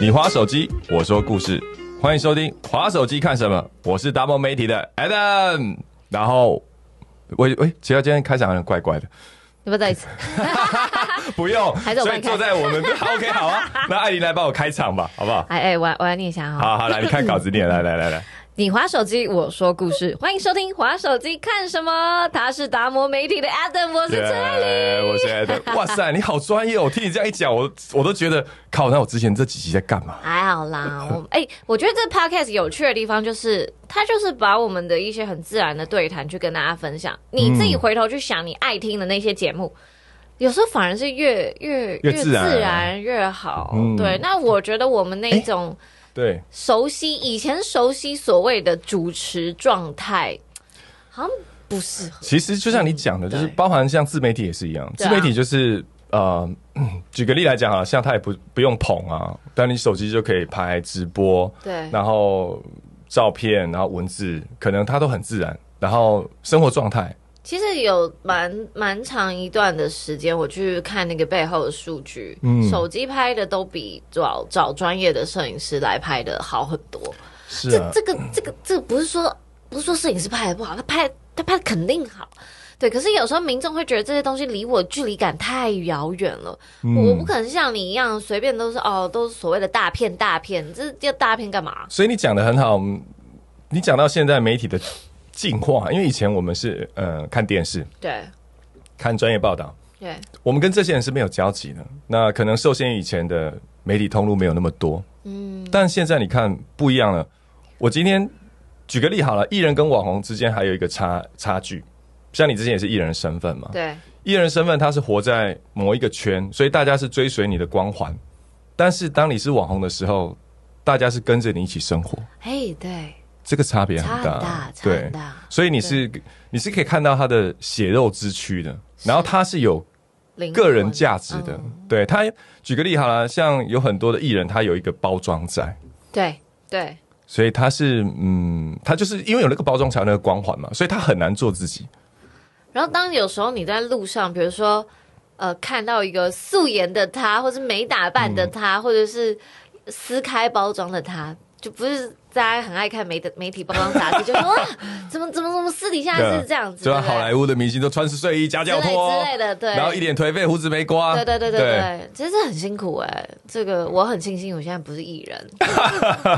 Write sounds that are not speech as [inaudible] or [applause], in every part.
你划手机，我说故事，欢迎收听《划手机看什么》，我是达摩媒体的 Adam。然后，喂喂，其实今天开场好像怪怪的，要不要再一次？[laughs] 不用，[laughs] 所以坐在我们好 [laughs] OK 好啊，那艾琳来帮我开场吧，好不好？哎哎，我我来念一下哈。好好来，你看稿子念，来来来来，你划手机，我说故事，欢迎收听划手机看什么？他是达摩媒体的 Adam，我是陈爱玲。耶我现在的，[laughs] 哇塞，你好专业哦！我听你这样一讲，我我都觉得，靠，那我之前这几集在干嘛？还好啦，我哎、我觉得这 podcast 有趣的地方就是，它就是把我们的一些很自然的对谈去跟大家分享。你自己回头去想，你爱听的那些节目，有时候反而是越越越自然越好。嗯对，那我觉得我们那一种对，熟悉，以前熟悉所谓的主持状态，好像不适合。其实就像你讲的，就是包含像自媒体也是一样，自媒体就是呃，嗯 [coughs] 举个例来讲啊，像他也不不用捧啊，但你手机就可以拍直播，对。然后照片，然后文字，可能他都很自然，然后生活状态，其实有蛮蛮长一段的时间，我去看那个背后的数据，嗯手机拍的都比找找专业的摄影师来拍的好很多。是啊，这这个这个这个不是说不是说摄影师拍的不好，他拍他拍的肯定好。对，可是有时候民众会觉得这些东西离我距离感太遥远了，嗯我不可能像你一样随便都是哦，都是所谓的大片大片，这要大片干嘛？所以你讲的很好，嗯你讲到现在媒体的进化，因为以前我们是呃看电视、对。看专业报道，对。我们跟这些人是没有交集的。那可能受限于以前的媒体通路没有那么多，嗯，但现在你看不一样了。我今天举个例好了，艺人跟网红之间还有一个差差距，像你之前也是艺人的身份嘛，对。艺人身份他是活在某一个圈，所以大家是追随你的光环。但是当你是网红的时候，大家是跟着你一起生活，嘿对，这个差别很大，对。大。所以你是你是可以看到他的血肉之躯的，然后他是有灵个人魂价值的。嗯对他，举个例好了，像有很多的艺人，他有一个包装在，对对所以他是嗯，他就是因为有那个包装才有那个光环嘛，所以他很难做自己。然后当有时候你在路上，比如说呃看到一个素颜的他，或是没打扮的他，或者是撕开包装的他，就不是大家很爱看媒的媒体包装杂志，就说 [laughs] 哇，怎么怎么怎么私底下是这样子，就像好莱坞的明星都穿着睡衣夹脚之类拖之类的，对，然后一脸颓废，胡子没刮。对对对对对，其实这很辛苦哎、这个我很庆幸我现在不是艺人，[laughs]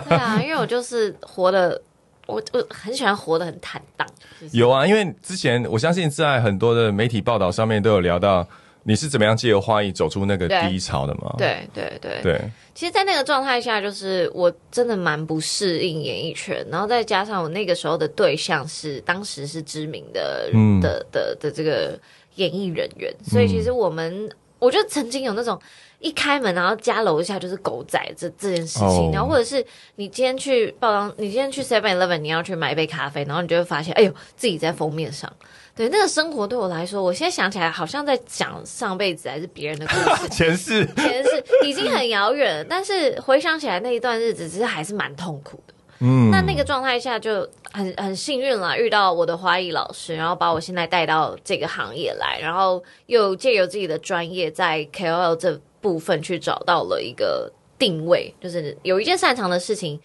对啊，因为我就是活的，我我很喜欢活得很坦荡，就是。有啊，因为之前我相信在很多的媒体报道上面都有聊到，你是怎么样借由花艺走出那个对。低潮的吗？对对对。对，其实，在那个状态下，就是我真的蛮不适应演艺圈，然后再加上我那个时候的对象是当时是知名的、嗯。的的的这个演艺人员，所以其实我们，我觉得曾经有那种一开门然后家楼下就是狗仔这这件事情，哦。然后或者是你今天去报章，你今天去 Seven Eleven，你要去买一杯咖啡，然后你就会发现，哎呦，自己在封面上。对那个生活对我来说，我现在想起来好像在讲上辈子还是别人的故事，[laughs] 前世前世已经很遥远了，但是回想起来那一段日子，其实还是蛮痛苦的。嗯那那个状态下就很很幸运了，遇到我的花艺老师，然后把我现在带到这个行业来，然后又借由自己的专业在 KOL 这部分去找到了一个定位，就是有一件擅长的事情，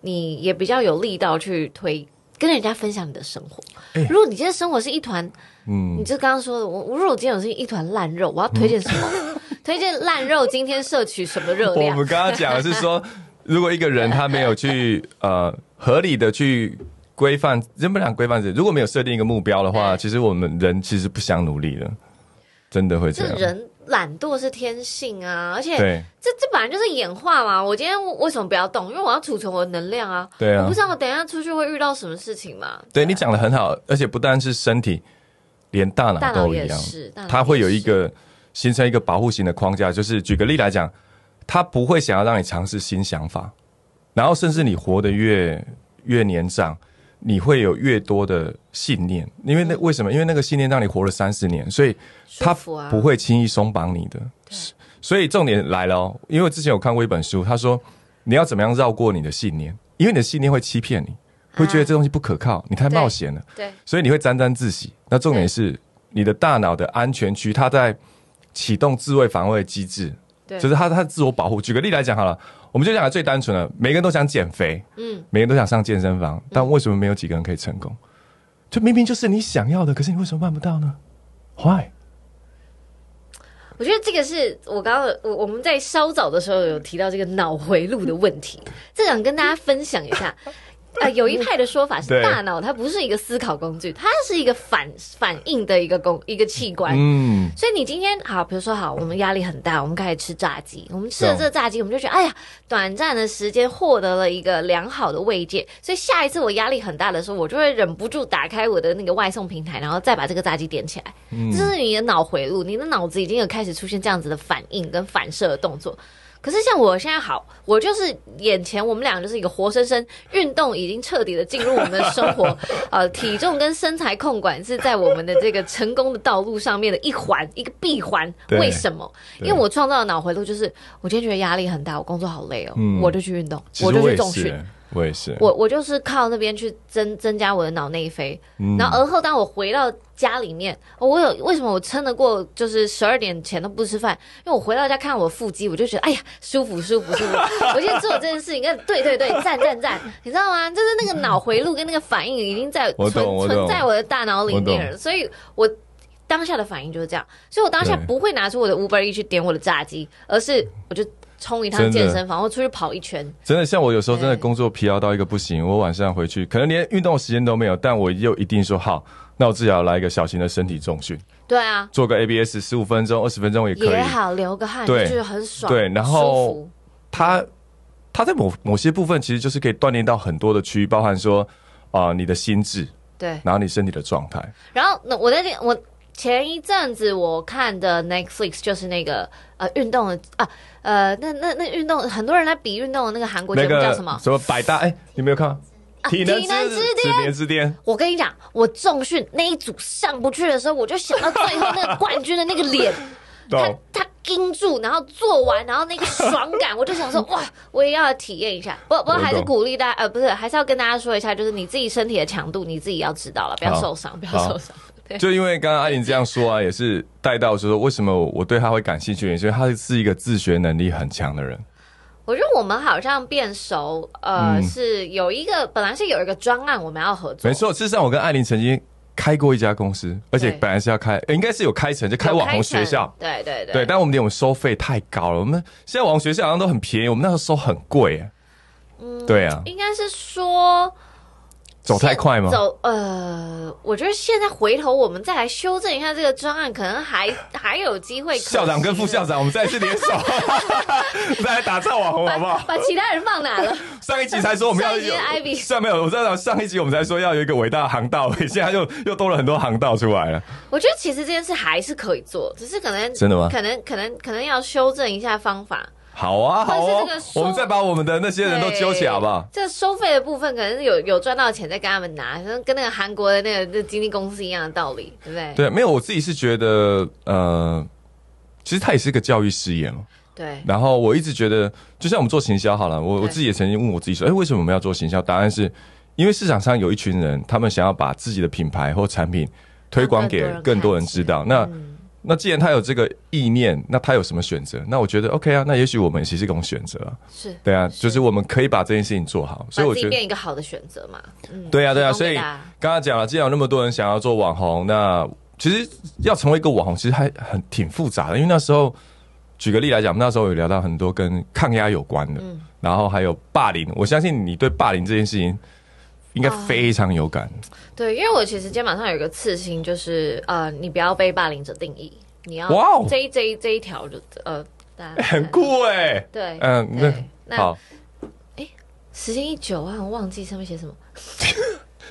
你也比较有力道去推。跟人家分享你的生活。如果你今天生活是一团，嗯你就刚刚说的，我我如果今天我是一团烂肉，我要推荐什么？[laughs] 推荐烂肉今天摄取什么热量我？们刚刚讲的是说，[laughs] 如果一个人他没有去呃合理的去规范，人不讲规范是，如果没有设定一个目标的话，其实我们人其实不想努力的，真的会这样。人懒惰是天性啊，而且对这这本来就是演化嘛。我今天为什么不要动？因为我要储存我的能量啊。对啊我不知道我等一下出去会遇到什么事情嘛。对你讲的很好，而且不单是身体，连大大脑脑都一样是，它会有一个形成一个保护型的框架。就是举个例来讲，它不会想要让你尝试新想法，然后甚至你活得越越年长，你会有越多的信念，因为那为什么？因为那个信念让你活了三十年，所以它舒服啊不会轻易松绑你的。所以重点来了哦，因为之前有看过一本书，他说你要怎么样绕过你的信念，因为你的信念会欺骗你，会觉得这东西不可靠，你太冒险了，对所以你会沾沾自喜。那重点是你的大脑的安全区，它在启动自卫防卫机制，对，就是它它自我保护。举个例来讲好了，我们就讲最单纯的，每个人都想减肥，嗯，每个人都想上健身房，但为什么没有几个人可以成功？就明明就是你想要的，可是你为什么办不到呢？Why？我觉得这个是我刚刚我我们在稍早的时候有提到这个脑回路的问题，这想跟大家分享一下。呃，有一派的说法是大脑它不是一个思考工具，它是一个反反应的一个工一个器官。嗯，所以你今天好，比如说好，我们压力很大，我们开始吃炸鸡，我们吃了这个炸鸡，我们就觉得哎呀，短暂的时间获得了一个良好的慰藉，所以下一次我压力很大的时候，我就会忍不住打开我的那个外送平台，然后再把这个炸鸡点起来。这是你的脑回路，你的脑子已经有开始出现这样子的反应跟反射的动作。可是像我现在好，我就是眼前我们俩就是一个活生生运动已经彻底的进入我们的生活，[laughs] 呃，体重跟身材控管是在我们的这个成功的道路上面的一环一个闭环。为什么？因为我创造的脑回路就是，我今天觉得压力很大，我工作好累哦，嗯我就去运动，我就去重训。，我也是，我我就是靠那边去增增加我的脑内啡，嗯然后而后当我回到家里面，我有为什么我撑得过就是十二点前都不吃饭？因为我回到家看我腹肌，我就觉得哎呀舒服舒服舒服。[laughs] 我现在做这件事情，跟对对对赞赞赞，你知道吗？就是那个脑回路跟那个反应已经在存存在我的大脑里面了，所以我。当下的反应就是这样，所以我当下不会拿出我的 Uber E 去点我的炸鸡，而是我就冲一趟健身房，或出去跑一圈。真的，像我有时候真的工作疲劳到一个不行，我晚上回去可能连运动的时间都没有，但我又一定说好，那我至少来一个小型的身体重训，对啊，做个 ABS 十五分钟、二十分钟也可以。也好，流个汗，对就是很爽，对然后它它在某某些部分其实就是可以锻炼到很多的区域，包含说啊、你的心智，对。然后你身体的状态。然后那我在那我前一阵子我看的 Netflix 就是那个呃运动的啊呃那那那运动很多人来比运动的那个韩国节目叫什么？什么百大？哎、你没有看？啊体能体能之之巅年之巅，我跟你讲，我重训那一组上不去的时候，我就想到最后那个冠军的那个脸，[laughs] 他？他盯住，然后做完，然后那个爽感，我就想说，[laughs] 哇，我也要体验一下。不不过还是鼓励大家，呃，不是，还是要跟大家说一下，就是你自己身体的强度，你自己要知道了，不要受伤，不要受伤。对，就因为刚刚阿玲这样说啊，也是带到说为什么我对他会感兴趣，因为他是一个自学能力很强的人。我觉得我们好像变熟，呃，嗯是有一个本来是有一个专案我们要合作，没错，事实上我跟艾琳曾经开过一家公司，而且本来是要开，呃应该是有开成，就开有网红学校。对对对对，但我们点我们收费太高了，我们现在网红学校好像都很便宜，我们那时候收很贵。哎嗯对啊，应该是说走太快吗？走呃，我觉得现在回头我们再来修正一下这个专案，可能还 [laughs] 还有机会。校长跟副校长，我们再次联手，[laughs] 再来打造网红好不好？[laughs] 把其他人放哪了？上一集才说我们要上一集有的 Ivy 上没有，我知道上一集我们才说要有一个伟大的航道，现在又又多了很多航道出来了。我觉得其实这件事还是可以做，只是可能真的吗可能可能可能要修正一下方法。好啊，好哦我们再把我们的那些人都揪起来好不好？这收费的部分可能是有有赚到钱再跟他们拿，跟跟那个韩国的那个那经纪公司一样的道理，对不对？对，没有，我自己是觉得，呃，其实它也是个教育事业嘛。对然后我一直觉得，就像我们做行销好了，我我自己也曾经问我自己说，哎，为什么我们要做行销？答案是因为市场上有一群人，他们想要把自己的品牌或产品推广给更多人知道。那既然他有这个意念，那他有什么选择？那我觉得 OK 啊，那也许我们也是一种选择啊。是对啊，就是我们可以把这件事情做好。所以我觉得，变一个好的选择嘛。嗯，对啊，对啊。所以刚刚讲了，既然有那么多人想要做网红，那其实要成为一个网红，其实还很挺复杂的。因为那时候，举个例来讲，那时候有聊到很多跟抗压有关的，嗯然后还有霸凌。我相信你对霸凌这件事情应该非常有感。对，因为我其实肩膀上有一个刺青，就是呃，你不要被霸凌者定义，你要这一这一这一条就呃，大家很。酷哎、对，嗯，那那好，时间一久啊，我忘记上面写什么。[laughs]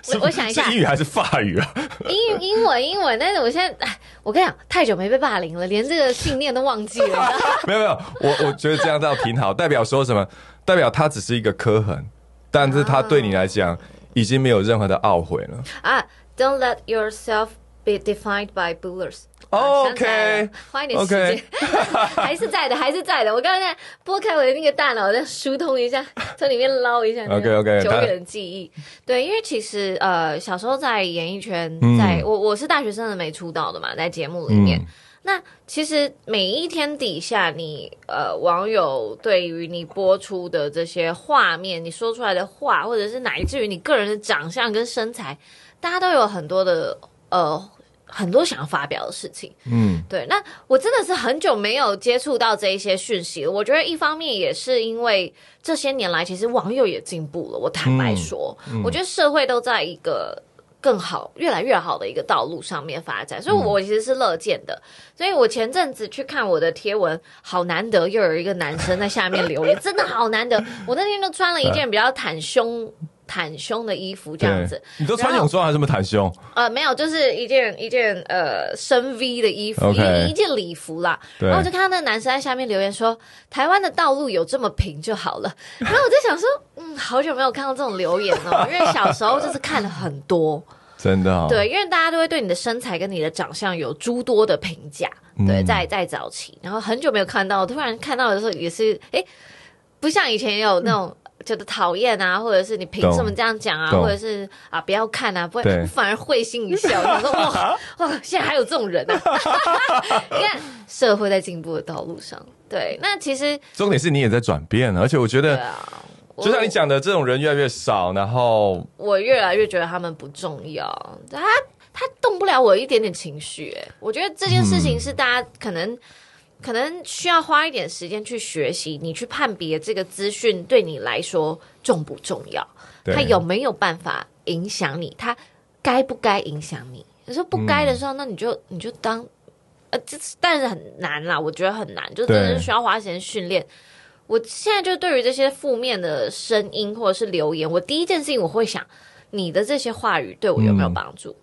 我我想一下是英语还是法语啊？英英文英文，但是我现在，哎，我跟你讲，太久没被霸凌了，连这个信念都忘记了。[laughs] 没有没有，我我觉得这样倒挺好，代表说什么？代表它只是一个刻痕，但是它对你来讲已经没有任何的懊悔了。啊，Don't let yourself be defined by bullers。OK，花一点时间 [laughs] 还是在的，还是在的。我刚才拨开我的那个大脑，再疏通一下，[laughs] 从里面捞一下 OK，OK，久远的记忆。对，因为其实呃，小时候在演艺圈，嗯在我我是大学生的没出道的嘛，在节目里面。嗯那其实每一天底下你，呃网友对于你播出的这些画面，你说出来的话，或者是乃至于你个人的长相跟身材，大家都有很多的呃很多想要发表的事情。嗯对，那我真的是很久没有接触到这一些讯息了。我觉得一方面也是因为这些年来，其实网友也进步了。我坦白说，我觉得社会都在一个更好、越来越好的一个道路上面发展，所以我其实是乐见的。所以我前阵子去看我的贴文，好难得又有一个男生在下面留言，真的好难得。我那天就穿了一件比较袒胸。袒胸的衣服这样子，，你都穿泳装还是这么袒胸？呃，没有，就是一件一件呃深 V 的衣服一一件礼服啦。然后我就看到那个男生在下面留言说：“台湾的道路有这么平就好了。[laughs] ”然后我就想说，嗯，好久没有看到这种留言哦，[laughs] 因为小时候就是看了很多，真的、哦，对，因为大家都会对你的身材跟你的长相有诸多的评价，对，嗯在在早期，然后很久没有看到，突然看到的时候也是，哎，不像以前有那种。觉得讨厌啊，或者是你凭什么这样讲啊，或者是啊不要看啊，不会对反而会心一笑，想说哇 [laughs] 哇，现在还有这种人啊！[laughs] 你看社会在进步的道路上，对，那其实重点是你也在转变，而且我觉得，就像你讲的，这种人越来越少，然后我越来越觉得他们不重要，他他动不了我一点点情绪。哎，我觉得这件事情是大家可能、可能需要花一点时间去学习，你去判别这个资讯对你来说重不重要，它有没有办法影响你，它该不该影响你。有时候不该的时候，那你就你就当呃，这但是很难啦，我觉得很难，就真的是需要花时间训练。我现在就对于这些负面的声音或者是留言，我第一件事情我会想，你的这些话语对我有没有嗯帮助？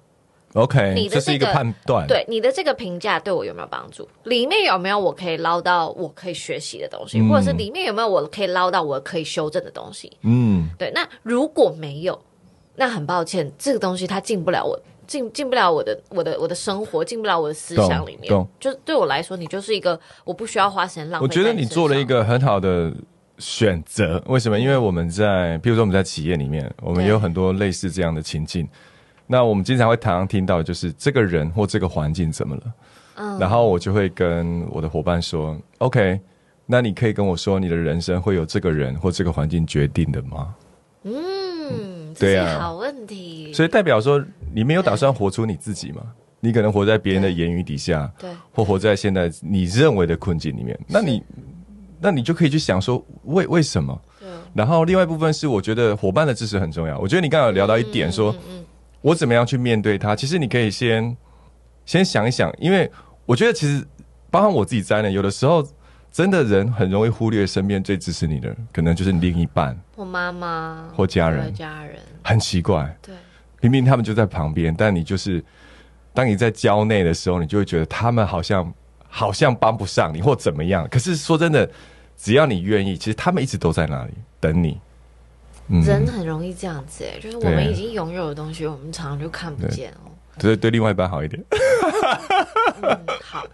OK，你的这是一个判断，对你的这个评价对我有没有帮助？里面有没有我可以捞到我可以学习的东西，嗯或者是里面有没有我可以捞到我可以修正的东西？嗯，对，那如果没有，那很抱歉，这个东西它进不了我。进进不了我的我的我的生活，进不了我的思想里面。就对我来说，你就是一个我不需要花时间浪费。我觉得你做了一，个很好的选择。为什么？因为我们在，譬如说我们在企业里面，我们也有很多类似这样的情境。那我们经常会常常听到，就是这个人或这个环境怎么了？嗯，然后我就会跟我的伙伴说：“OK，那你可以跟我说，你的人生会有这个人或这个环境决定的吗？嗯，这对啊好问题。所以代表说，你没有打算活出你自己吗？你可能活在别人的言语底下，对，或活在现在你认为的困境里面。那你，那你就可以去想说，为为什么？对，然后另外一部分是，我觉得伙伴的支持很重要。我觉得你刚刚有聊到一点说，嗯嗯我怎么样去面对它？其实你可以先先想一想，因为我觉得其实包含我自己在内，有的时候真的人很容易忽略身边最支持你的人，可能就是你另一半或妈妈或家人。家人，很奇怪，对，明明他们就在旁边，但你就是当你在焦内的时候，你就会觉得他们好像好像帮不上你或怎么样。可是说真的，只要你愿意，其实他们一直都在那里等你。嗯，人很容易这样子哎，就是我对们已经拥有的东西，我们常常就看不见哦。对。对，另外一半好一点。嗯，好，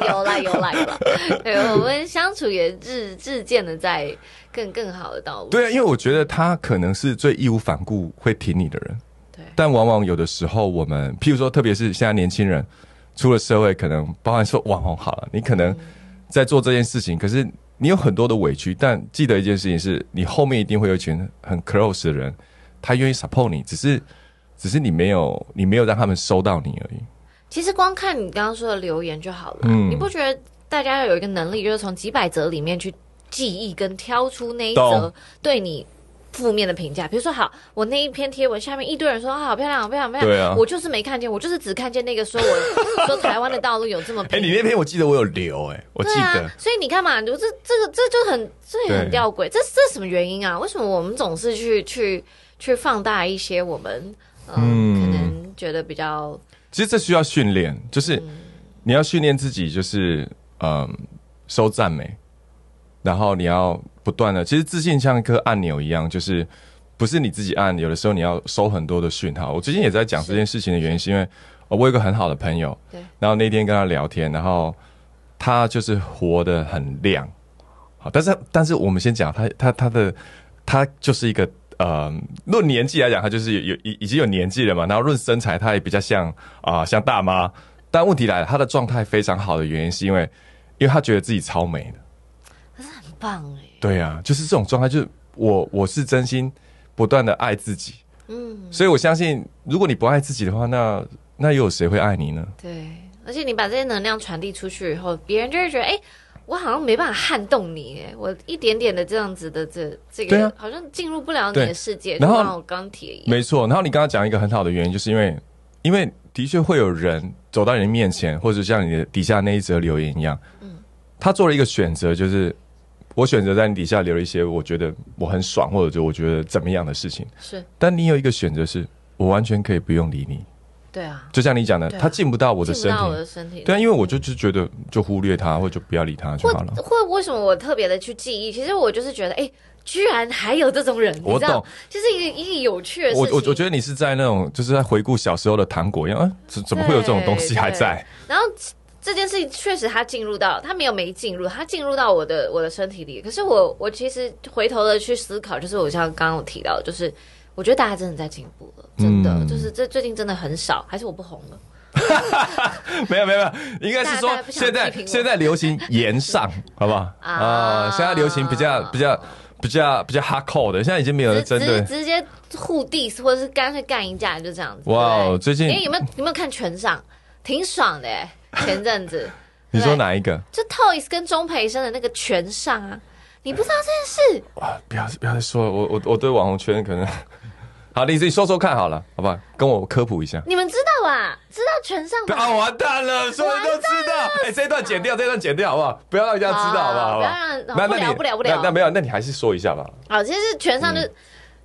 [laughs] 有啦有啦有啦，对，我们相处也日日渐的在更更好的道路。对啊，因为我觉得他可能是最义无反顾会挺你的人，对。但往往有的时候我们，譬如说，特别是现在年轻人出了社会，可能包含说网红好了，你可能在做这件事情，可是你有很多的委屈，但记得一件事情是，你后面一定会有一群很 close 的人，他愿意 support 你，只是只是你没有你没有让他们收到你而已。其实光看你刚刚说的留言就好了，嗯你不觉得大家要有一个能力，就是从几百则里面去记忆跟挑出那一则对你。负面的评价，比如说，好，我那一篇贴文下面一堆人说啊，好漂亮，好漂亮，好漂亮，对啊。我就是没看见，我就是只看见那个说我 [laughs] 说台湾的道路有这么哎、平，你那篇我记得我有留、哎，我记得。啊，所以你看嘛，你说这这个这就很这也很吊诡，这这什么原因啊？为什么我们总是去去去放大一些我们嗯嗯。可能觉得比较其实这需要训练，就是你要训练自己，就是嗯，收赞美，然后你要不断的，其实自信像一颗按钮一样，就是不是你自己按，有的时候你要收很多的讯号。我最近也在讲这件事情的原因，是因为呃我有一个很好的朋友，对，然后那天跟他聊天，然后他就是活得很亮，好，但是但是我们先讲他他他的他就是一个呃，论年纪来讲，他就是有有已已经有年纪了嘛，然后论身材，他也比较像啊、像大妈，但问题来了，他的状态非常好的原因是因为因为他觉得自己超美的，很棒哎，对呀、就是这种状态，就是我我是真心不断的爱自己，嗯，所以我相信，如果你不爱自己的话，那那又有谁会爱你呢？对，而且你把这些能量传递出去以后，别人就会觉得，哎、我好像没办法撼动你，哎，我一点点的这样子的这这个，好像进入不了你的世界，然后钢铁一样。没错。然后你刚刚讲一个很好的原因，就是因为因为的确会有人走到你的面前，或者像你的底下那一则留言一样，嗯，他做了一个选择，就是我选择在你底下留一些我觉得我很爽，或者就我觉得怎么样的事情，是但你有一个选择是，我完全可以不用理你，对啊，就像你讲的，他进不到我的身体。的身体。对啊，因为我就就觉得就忽略他，或者就不要理他就好了。会为什么我特别的去记忆？其实我就是觉得，哎、居然还有这种人，我懂，就是一个一个有趣的事情。我我我觉得你是在那种就是在回顾小时候的糖果一样，啊，怎怎么会有这种东西还在？然后这件事情确实他进入到，他没有没进入，他进入到我的我的身体里。可是我我其实回头的去思考，就是我像刚刚我提到，就是我觉得大家真的在进步了，真的、嗯就是这最近真的很少，还是我不红了？[laughs] 没有没有没有，应该是说现在现在流行言上，好不好？啊啊，现在流行比较比较比较比较 hardcore 的，现在已经没有人直针对直。直接互 diss，或者是干脆干一架，就这样子。哇最近哎、有没有有没有看全上？挺爽的哎，[laughs] 前阵子你说哪一个？就 Toys 跟钟培生的那个全上啊，你不知道这件事？哇，不要不要再说了，我我我对网红圈可能，好，你自己说说看好了，好不好？跟我科普一下。你们知道吧？知道全上吧？啊，完蛋了，所有人都知道。哎，这一段剪掉，这一段剪掉，好不好？不要让人家知道，好不好？不要让不聊那那你不聊不聊那那没有，那你还是说一下吧。好，其实全上就、嗯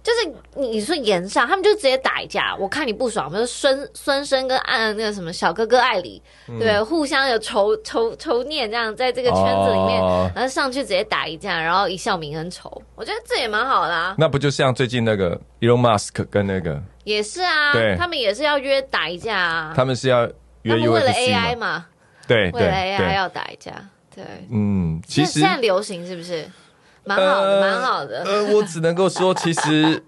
就是你你说言上，他们就直接打一架。我看你不爽，比如孙孙生跟按那个什么小哥哥艾里，对？互相有仇仇仇念，这样在这个圈子里面，哦然后上去直接打一架，然后一笑泯恩仇。我觉得这也蛮好的啊，那不就像最近那个 Elon Musk 跟那个，也是啊对，他们也是要约打一架啊。他们是要约他们为了 AI 嘛？对对为了 AI，要打一架，对。嗯，其实现现在流行是不是？蛮好的，蛮好的。呃，[laughs] 我只能够说，其实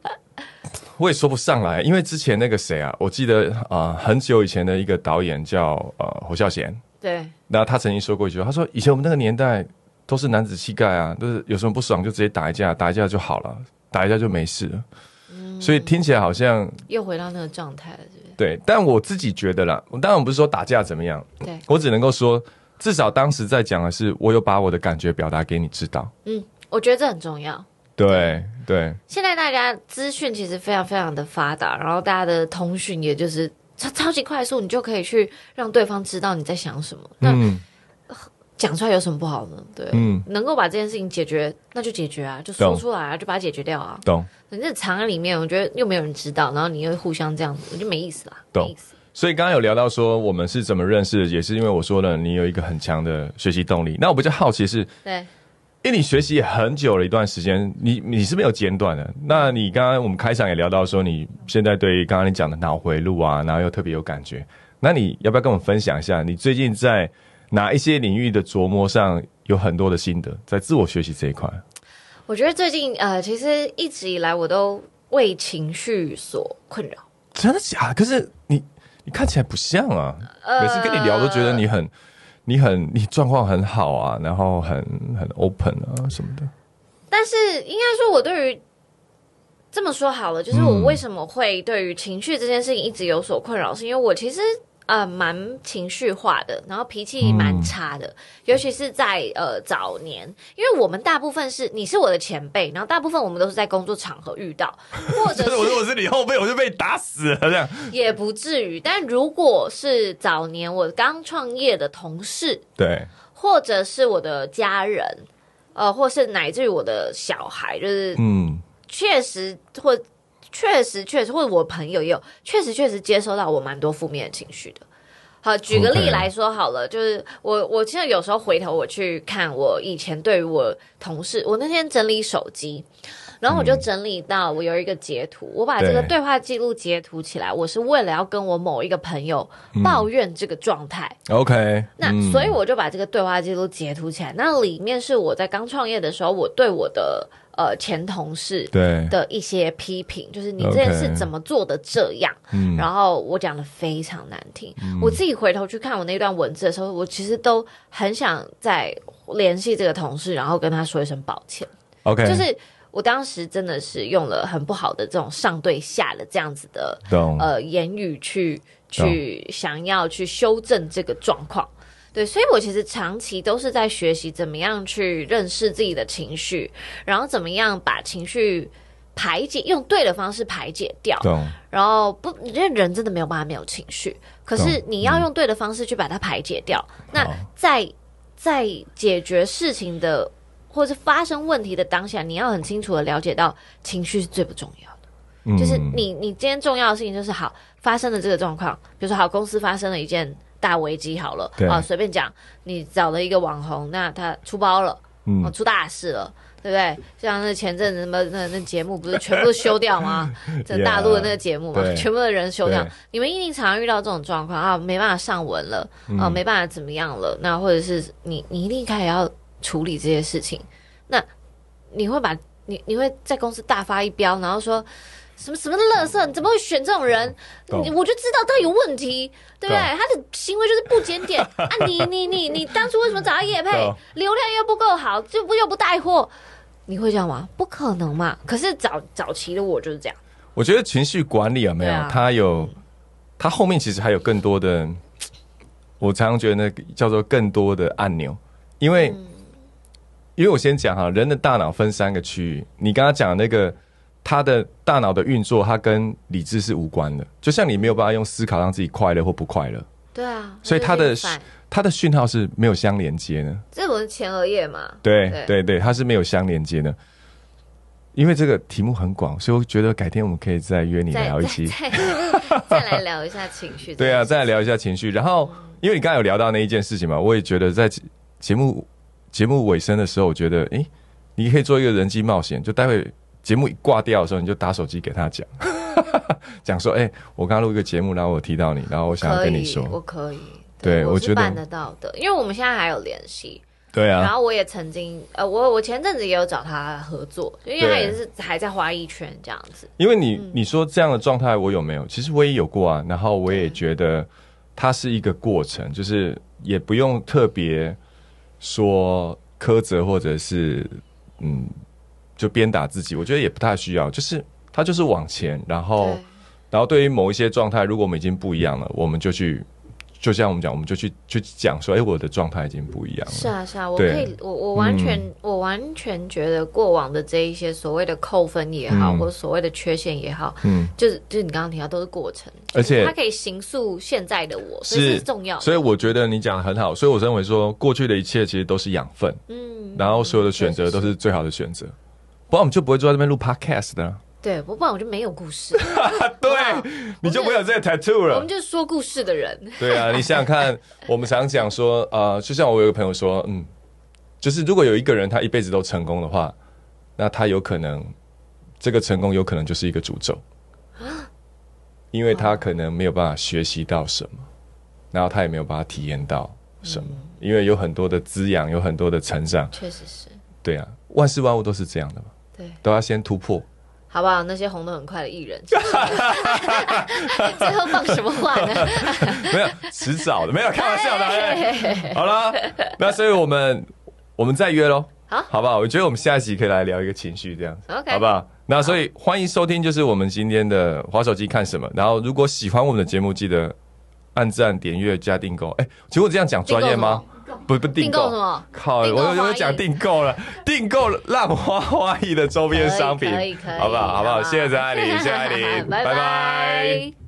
我也说不上来，因为之前那个谁啊，我记得啊、呃很久以前的一个导演叫呃侯孝贤，对，那他曾经说过一句话，他说以前我们那个年代都是男子气概啊，都是有什么不爽就直接打一架，打一架就好了，打一架就没事了。所以听起来好像又回到那个状态了，是不是？对，但我自己觉得啦，我当然我不是说打架怎么样，对，我只能够说，至少当时在讲的是，我有把我的感觉表达给你知道。嗯，我觉得这很重要。对对，现在大家资讯其实非常非常的发达，然后大家的通讯也就是超超级快速，你就可以去让对方知道你在想什么。那嗯讲出来有什么不好呢？对，嗯，能够把这件事情解决，那就解决啊，就说出来啊，就把它解决掉啊。懂。可是藏在里面，我觉得又没有人知道，然后你又互相这样子，我就没意思啦，懂没意思。所以刚刚有聊到说我们是怎么认识的，也是因为我说了你有一个很强的学习动力。那我比较好奇是，对，因为你学习很久了一段时间，你你是没有间断的。那你刚刚我们开场也聊到说，你现在对刚刚你讲的脑回路啊，然后又特别有感觉。那你要不要跟我们分享一下，你最近在哪一些领域的琢磨上有很多的心得，在自我学习这一块？我觉得最近呃，其实一直以来我都为情绪所困扰。真的假的？可是你你看起来不像啊，呃每次跟你聊都觉得你很你很你状况很好啊，然后很很 open 啊什么的。但是应该说，我对于这么说好了，就是我嗯为什么会对于情绪这件事情一直有所困扰，是因为我其实呃蛮情绪化的，然后脾气蛮差的，尤其是在呃早年，因为我们大部分是你是我的前辈，然后大部分我们都是在工作场合遇到，[laughs] 或者是我如果是你后辈，我就被打死了这样。也不至于，但如果是早年我刚创业的同事，对，或者是我的家人，呃，或是乃至于我的小孩，就是嗯，确实或确实确实，或者我朋友也有确实确实接收到我蛮多负面的情绪的。好，举个例来说好了就是我我现在有时候回头我去看我以前对于我同事，我那天整理手机。然后我就整理到我有一个截图，我把这个对。对话记录截图起来，我是为了要跟我某一个朋友抱怨这个状态。OK，那嗯。所以我就把这个对话记录截图起来，那里面是我在刚创业的时候，我对我的呃前同事对，的一些批评，就是你这件事怎么做的这样嗯。然后我讲的非常难听。我自己回头去看我那段文字的时候，我其实都很想再联系这个同事，然后跟他说一声抱歉。OK，就是我当时真的是用了很不好的这种上对下的这样子的，呃言语去去想要去修正这个状况。对，所以我其实长期都是在学习怎么样去认识自己的情绪，然后怎么样把情绪排解，用对的方式排解掉。然后不，因为人真的没有办法没有情绪，可是你要用对的方式去把它排解掉。那在在解决事情的或者是发生问题的当下，你要很清楚的了解到情绪是最不重要的。嗯就是你你今天重要的事情就是好发生了这个状况，比如说好公司发生了一件大危机好了啊，随便讲，你找了一个网红，那他出包了，嗯哦，出大事了。对不对？像那前阵子什么那那节目不是全部都休掉吗？[laughs] 在大陆的那个节目嘛 Yeah，全部的人休掉。你们一定常常遇到这种状况啊，没办法上文了嗯啊，没办法怎么样了？那或者是你你一定开始要处理这些事情，那你会把你你会在公司大发一飙，然后说什么什么乐色，你怎么会选这种人？你我就知道他有问题，对不对？他的行为就是不检点 [laughs] 啊！你你你你当初为什么找他叶配？流量又不够好，就不又不带货，你会这样吗？不可能嘛！可是早早期的我就是这样，我觉得情绪管理有没有他啊？它有，他后面其实还有更多的，我常常觉得那个叫做更多的按钮，因为、嗯因为我先讲哈，人的大脑分三个区域，你刚刚讲那个，他的大脑的运作，它跟理智是无关的，就像你没有办法用思考让自己快乐或不快乐，对啊，所以他的那就是反它的讯号是没有相连接的。这不是前额叶嘛？对对对对，它是没有相连接的。因为这个题目很广，所以我觉得改天我们可以再约你聊一期。[laughs] 再来聊一下情绪。[laughs] 对啊，再来聊一下情绪。然后，因为你刚才有聊到那一件事情嘛，我也觉得在节节目节目尾声的时候，我觉得，诶，你可以做一个人机冒险，就待会节目一挂掉的时候，你就打手机给他讲，[laughs] 讲说，诶，我刚刚录一个节目，然后我提到你，然后我想要，跟你说，我可以。对我觉得办得到的，因为我们现在还有联系。对啊，然后我也曾经，呃，我我前阵子也有找他合作，因为他也是还在花艺圈这样子。因为你你说这样的状态我有没有？其实我也有过啊。然后我也觉得它是一个过程，就是也不用特别说苛责或者是嗯就鞭打自己，我觉得也不太需要。就是他就是往前，然后然后对于某一些状态，如果我们已经不一样了，我们就去。就像我们讲，我们就去去讲说，哎、我的状态已经不一样了。是啊，是啊，我可以，我我完全，我完全觉得过往的这一些所谓的扣分也好，嗯或者所谓的缺陷也好，嗯，就是就是你刚刚提到都是过程，而且它可以形塑现在的我，所以是重要的。所以我觉得你讲的很好，所以我认为说，过去的一切其实都是养分。嗯，然后所有的选择都是最好的选择，不然我们就不会坐在这边录 podcast 的啊。对，不不然我就没有故事，[laughs] 对，你就没有这个 tattoo 了我们。就是说故事的人。对啊，你想想看，我们常讲说，呃，就像我有个朋友说，嗯，就是如果有一个人他一辈子都成功的话，那他有可能这个成功有可能就是一个诅咒，因为他可能没有办法学习到什么，然后他也没有办法体验到什么，因为有很多的滋养，有很多的成长。确实是，对啊，万事万物都是这样的嘛，对，都要先突破。好不好？那些红的很快的艺人，[laughs] 最后放什么话呢？[laughs] 没有，迟早的，没有开玩笑的。哎好了，那所以我们我们再约喽，好好不好？我觉得我们下一集可以来聊一个情绪，这样子 OK 好不好？那所以欢迎收听，就是我们今天的滑手机看什么。然后如果喜欢我们的节目，记得按赞、点阅、加订购。哎，结果这样讲专业吗？不不订购什么？靠，我我讲订购了，[laughs] 订购浪花花艺的周边商品可以可以，好不好？好不好？谢谢张爱玲，谢谢爱玲，[laughs] 拜拜